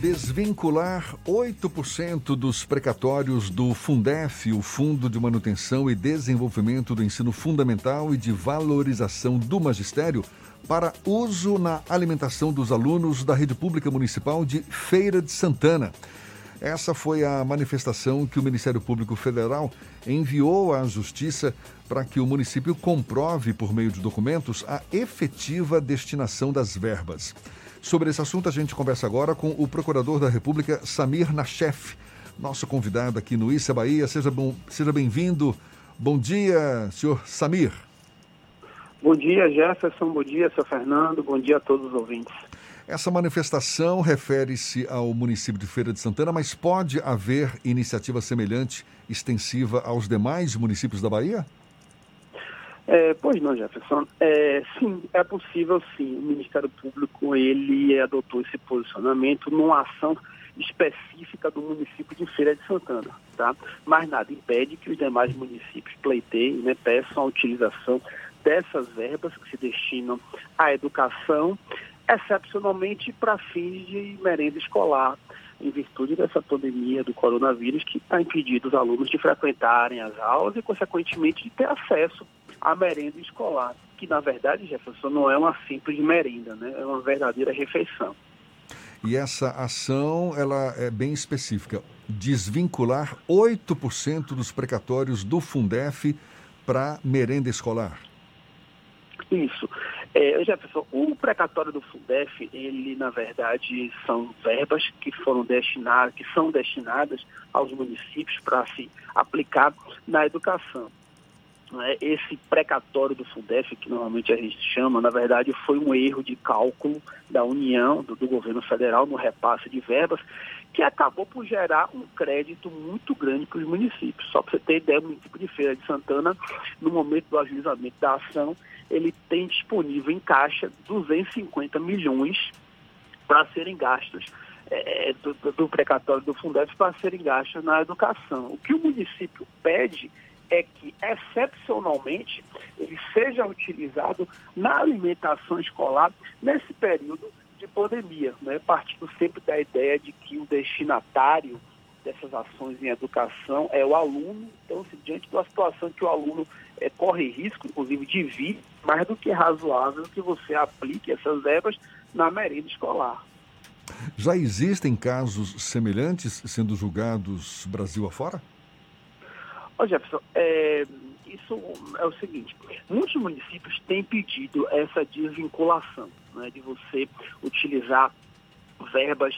Desvincular 8% dos precatórios do Fundef, o Fundo de Manutenção e Desenvolvimento do Ensino Fundamental e de Valorização do Magistério, para uso na alimentação dos alunos da Rede Pública Municipal de Feira de Santana. Essa foi a manifestação que o Ministério Público Federal enviou à Justiça para que o município comprove, por meio de documentos, a efetiva destinação das verbas. Sobre esse assunto, a gente conversa agora com o Procurador da República, Samir Nachef, nosso convidado aqui no Issa Bahia. Seja, bom, seja bem-vindo. Bom dia, senhor Samir. Bom dia, Jefferson. Bom dia, senhor Fernando. Bom dia a todos os ouvintes. Essa manifestação refere-se ao município de Feira de Santana, mas pode haver iniciativa semelhante, extensiva aos demais municípios da Bahia? É, pois não, Jefferson. É, sim, é possível sim. O Ministério Público ele adotou esse posicionamento numa ação específica do município de Feira de Santana, tá? Mas nada impede que os demais municípios pleiteiem, né, peçam a utilização dessas verbas que se destinam à educação, excepcionalmente para fins de merenda escolar, em virtude dessa pandemia do coronavírus que está impedindo os alunos de frequentarem as aulas e, consequentemente, de ter acesso à merenda escolar, que, na verdade, Jefferson, não é uma simples merenda, né? é uma verdadeira refeição. E essa ação ela é bem específica. Desvincular 8% dos precatórios do Fundef para merenda escolar. Isso. É, Jefferson, o precatório do Fundef, ele na verdade são verbas que foram destinadas, que são destinadas aos municípios para se aplicar na educação. É, esse precatório do Fundef, que normalmente a gente chama, na verdade foi um erro de cálculo da União, do, do governo federal, no repasse de verbas, que acabou por gerar um crédito muito grande para os municípios. Só para você ter ideia, o município de Feira de Santana, no momento do ajuizamento da ação, ele tem disponível em caixa 250 milhões para serem gastos é, do, do, precatório do Fundef para serem gastos na educação. O que o município pede é que, excepcionalmente, ele seja utilizado na alimentação escolar nesse período de pandemia, né? partindo sempre da ideia de que o destinatário dessas ações em educação é o aluno. Então, se diante de uma situação que o aluno é, corre risco, inclusive, de vir, mais do que razoável que você aplique essas verbas na merenda escolar. Já existem casos semelhantes sendo julgados Brasil afora? Ô Jefferson, é, isso é o seguinte, muitos municípios têm pedido essa desvinculação, né, de você utilizar verbas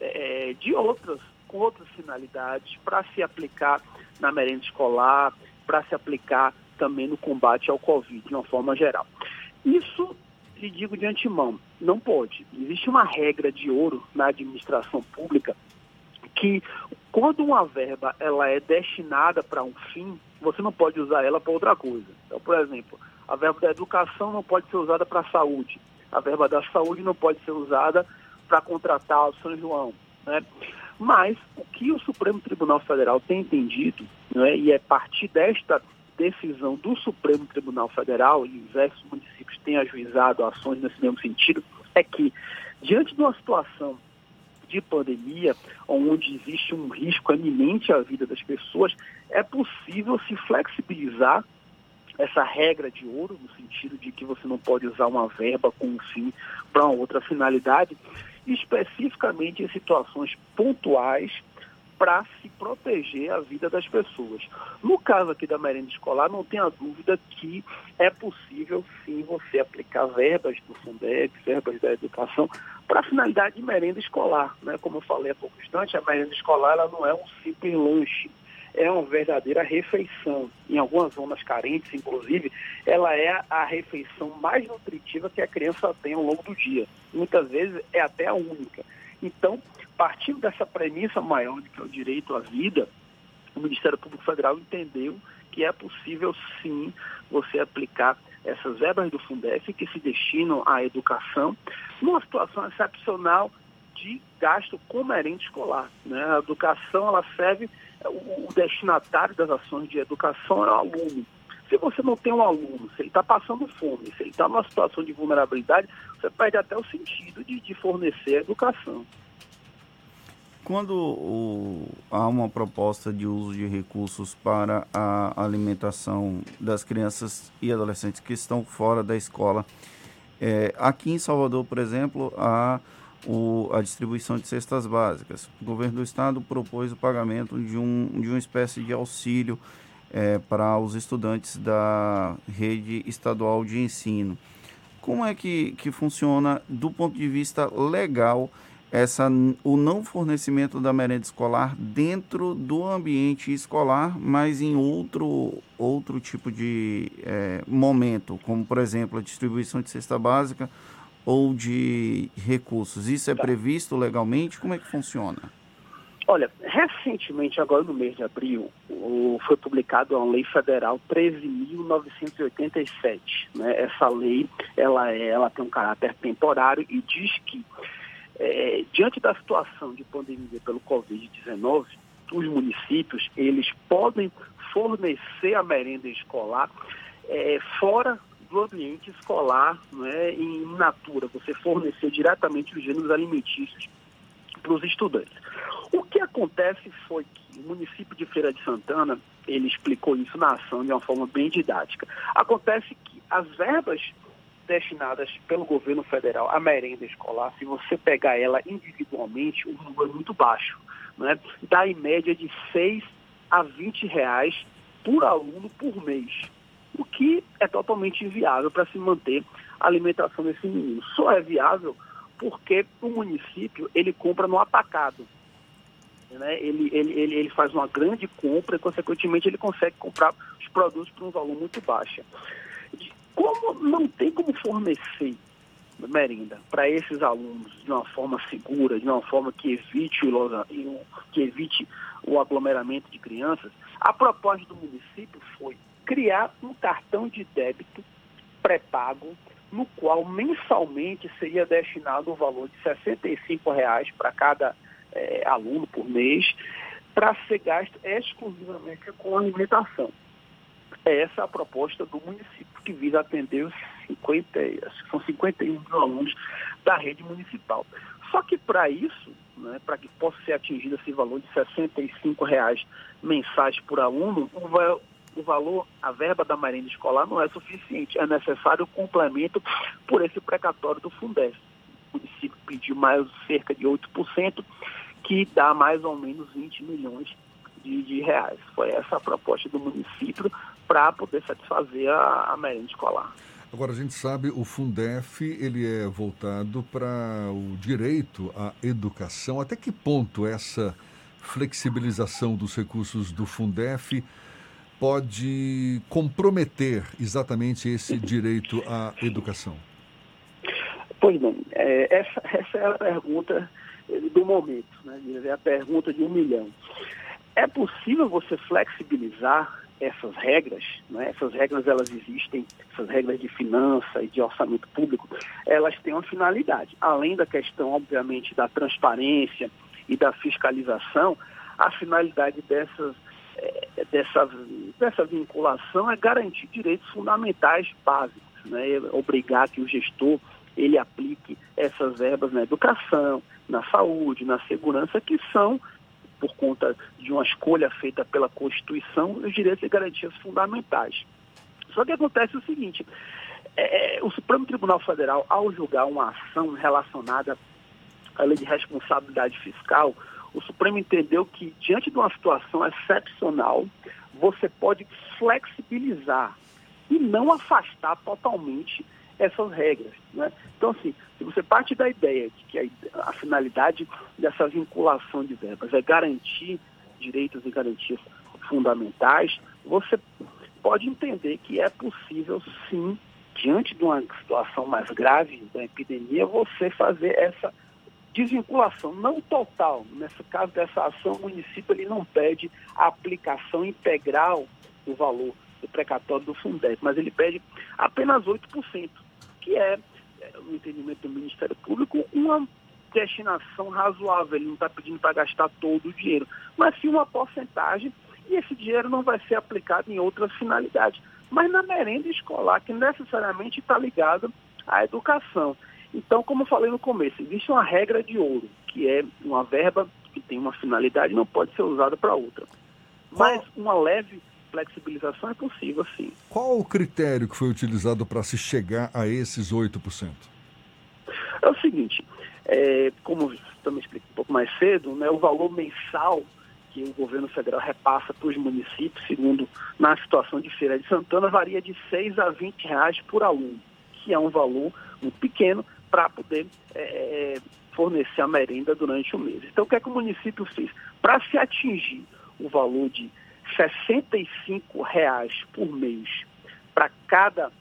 é, de outras com outras finalidades para se aplicar na merenda escolar, para se aplicar também no combate ao Covid, de uma forma geral. Isso, lhe digo de antemão, não pode. Existe uma regra de ouro na administração pública que quando uma verba ela é destinada para um fim, você não pode usar ela para outra coisa. Então, por exemplo, a verba da educação não pode ser usada para a saúde, a verba da saúde não pode ser usada para contratar o São João. Né? Mas o que o Supremo Tribunal Federal tem entendido, né, e é partir desta decisão do Supremo Tribunal Federal, e diversos municípios têm ajuizado ações nesse mesmo sentido, é que, diante de uma situação de pandemia, onde existe um risco eminente à vida das pessoas, é possível se flexibilizar essa regra de ouro, no sentido de que você não pode usar uma verba com um fim para outra finalidade, especificamente em situações pontuais para se proteger a vida das pessoas. No caso aqui da merenda escolar, não tenha dúvida que é possível sim você aplicar verbas do Fundeb, verbas da educação, para a finalidade de merenda escolar. Né? Como eu falei há pouco instante, a merenda escolar ela não é um simples lanche é uma verdadeira refeição. Em algumas zonas carentes, inclusive, ela é a refeição mais nutritiva que a criança tem ao longo do dia. Muitas vezes é até a única. Então, partindo dessa premissa maior de que é o direito à vida, o Ministério Público Federal entendeu que é possível sim você aplicar essas verbas do Fundef que se destinam à educação numa situação excepcional de gasto comerente escolar. Né? A educação ela serve o destinatário das ações de educação é o aluno. Se você não tem um aluno, se ele está passando fome, se ele está numa situação de vulnerabilidade, você perde até o sentido de, de fornecer a educação. Quando o, há uma proposta de uso de recursos para a alimentação das crianças e adolescentes que estão fora da escola, é, aqui em Salvador, por exemplo, há o, a distribuição de cestas básicas. O governo do estado propôs o pagamento de, um, de uma espécie de auxílio é, para os estudantes da rede estadual de ensino. Como é que, que funciona do ponto de vista legal essa, o não fornecimento da merenda escolar dentro do ambiente escolar, mas em outro, outro tipo de é, momento, como por exemplo a distribuição de cesta básica ou de recursos. Isso é tá. previsto legalmente? Como é que funciona? Olha, recentemente, agora no mês de abril, foi publicada uma lei federal 13.987. Né? Essa lei ela, é, ela tem um caráter temporário e diz que é, diante da situação de pandemia pelo Covid-19, os municípios eles podem fornecer a merenda escolar é, fora do ambiente escolar, né, em natura, você fornecer diretamente os gêneros alimentícios para os estudantes. O que acontece foi que o município de Feira de Santana, ele explicou isso na ação de uma forma bem didática. Acontece que as verbas destinadas pelo governo federal à merenda escolar, se você pegar ela individualmente, o número é muito baixo. Né? Dá em média de 6 a 20 reais por aluno por mês, o que é totalmente inviável para se manter a alimentação desse menino. Só é viável porque o município ele compra no atacado. Né? Ele, ele, ele, ele faz uma grande compra e, consequentemente, ele consegue comprar os produtos por um valor muito baixo. Como não tem como fornecer merenda para esses alunos de uma forma segura, de uma forma que evite o, que evite o aglomeramento de crianças, a proposta do município foi criar um cartão de débito pré-pago, no qual mensalmente seria destinado o valor de 65 reais para cada é, aluno por mês, para ser gasto exclusivamente com alimentação. Essa é a proposta do município, que visa atender os 50, são 51 mil alunos da rede municipal. Só que para isso, né, para que possa ser atingido esse valor de 65 reais mensais por aluno, o, valor, a verba da merenda escolar não é suficiente. É necessário o complemento por esse precatório do Fundef. O município pediu mais cerca de 8%, que dá mais ou menos 20 milhões de, de reais. Foi essa a proposta do município para poder satisfazer a, a merenda escolar. Agora, a gente sabe, o Fundef, ele é voltado para o direito à educação. Até que ponto essa flexibilização dos recursos do Fundef pode comprometer exatamente esse direito à educação? Pois bem, é, essa, essa é a pergunta do momento, né? é a pergunta de um milhão. É possível você flexibilizar essas regras, né? essas regras elas existem, essas regras de finança e de orçamento público, elas têm uma finalidade. Além da questão, obviamente, da transparência e da fiscalização, a finalidade dessas, é, dessa, dessa vinculação é garantir direitos fundamentais básicos, né? obrigar que o gestor ele aplique essas verbas na educação, na saúde, na segurança, que são por conta de uma escolha feita pela Constituição, os direitos e garantias fundamentais. Só que acontece o seguinte, é, é, o Supremo Tribunal Federal, ao julgar uma ação relacionada à lei de responsabilidade fiscal, o Supremo entendeu que, diante de uma situação excepcional, você pode flexibilizar e não afastar totalmente essas regras. Né? Então, assim, se você parte da ideia de que a, a, finalidade dessa vinculação de verbas é garantir direitos e garantias fundamentais, você pode entender que é possível, sim, diante de uma situação mais grave da epidemia, você fazer essa desvinculação, não total. Nesse caso dessa ação, o município ele não pede a aplicação integral do valor do precatório do Fundeb, mas ele pede apenas 8% que é, no entendimento do Ministério Público, uma destinação razoável. Ele não está pedindo para gastar todo o dinheiro, mas sim uma porcentagem, e esse dinheiro não vai ser aplicado em outras finalidades. Mas na merenda escolar, que necessariamente está ligada à educação. Então, como eu falei no começo, existe uma regra de ouro, que é uma verba que tem uma finalidade não pode ser usada para outra. Mas uma leve flexibilização é possível, sim. Qual o critério que foi utilizado para se chegar a esses 8%? É o seguinte, é, como também expliquei um pouco mais cedo, né, o valor mensal que o governo federal repassa para os municípios, segundo na situação de Feira de Santana, varia de 6 a 20 reais por aluno, que é um valor muito pequeno para poder é, fornecer a merenda durante o mês. Então, o que é que o município fez? Para se atingir o valor de 65 reais por mês para cada,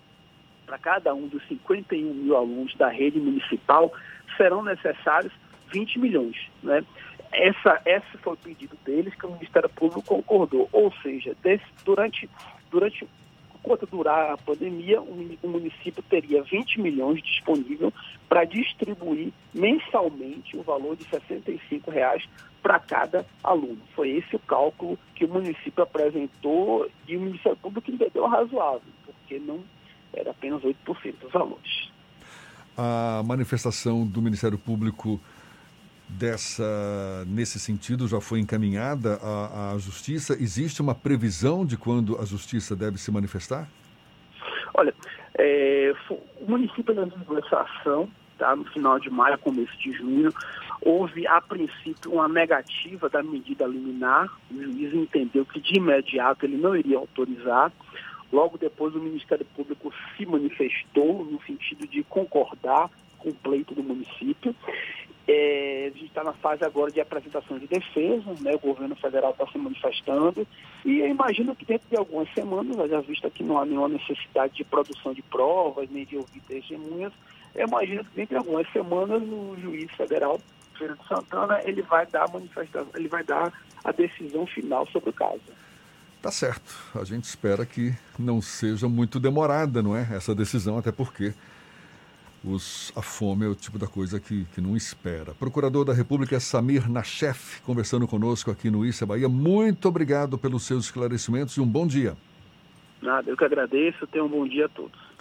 cada um dos 51 mil alunos da rede municipal, serão necessários 20 milhões. Né? Essa, esse foi o pedido deles que o Ministério Público concordou. Ou seja, desse, durante, durante enquanto durar a pandemia, o município teria 20 milhões disponível para distribuir mensalmente o valor de 65 reais para cada aluno. Foi esse o cálculo que o município apresentou e o Ministério Público entendeu razoável, porque não era apenas 8% dos valores. A manifestação do Ministério Público dessa nesse sentido já foi encaminhada à, à Justiça? Existe uma previsão de quando a Justiça deve se manifestar? Olha, é, o município lançou essa ação tá, no final de maio, começo de junho. Houve, a princípio, uma negativa da medida liminar. O juiz entendeu que, de imediato, ele não iria autorizar. Logo depois, o Ministério Público se manifestou no sentido de concordar com o pleito do município. É, a gente está na fase agora de apresentação de defesa, né? o governo federal está se manifestando e eu imagino que dentro de algumas semanas, já visto que não há nenhuma necessidade de produção de provas, nem de ouvir testemunhas, eu imagino que dentro de algumas semanas o juiz federal, Feira de Santana, ele vai dar a manifestação, ele vai dar a decisão final sobre o caso. Tá certo. A gente espera que não seja muito demorada, não é? Essa decisão, até porque os, a fome é o tipo da coisa que, que não espera. Procurador da República Samir Nachef, conversando conosco aqui no Issa Bahia. Muito obrigado pelos seus esclarecimentos e um bom dia. Nada, eu que agradeço. Tenham um bom dia a todos.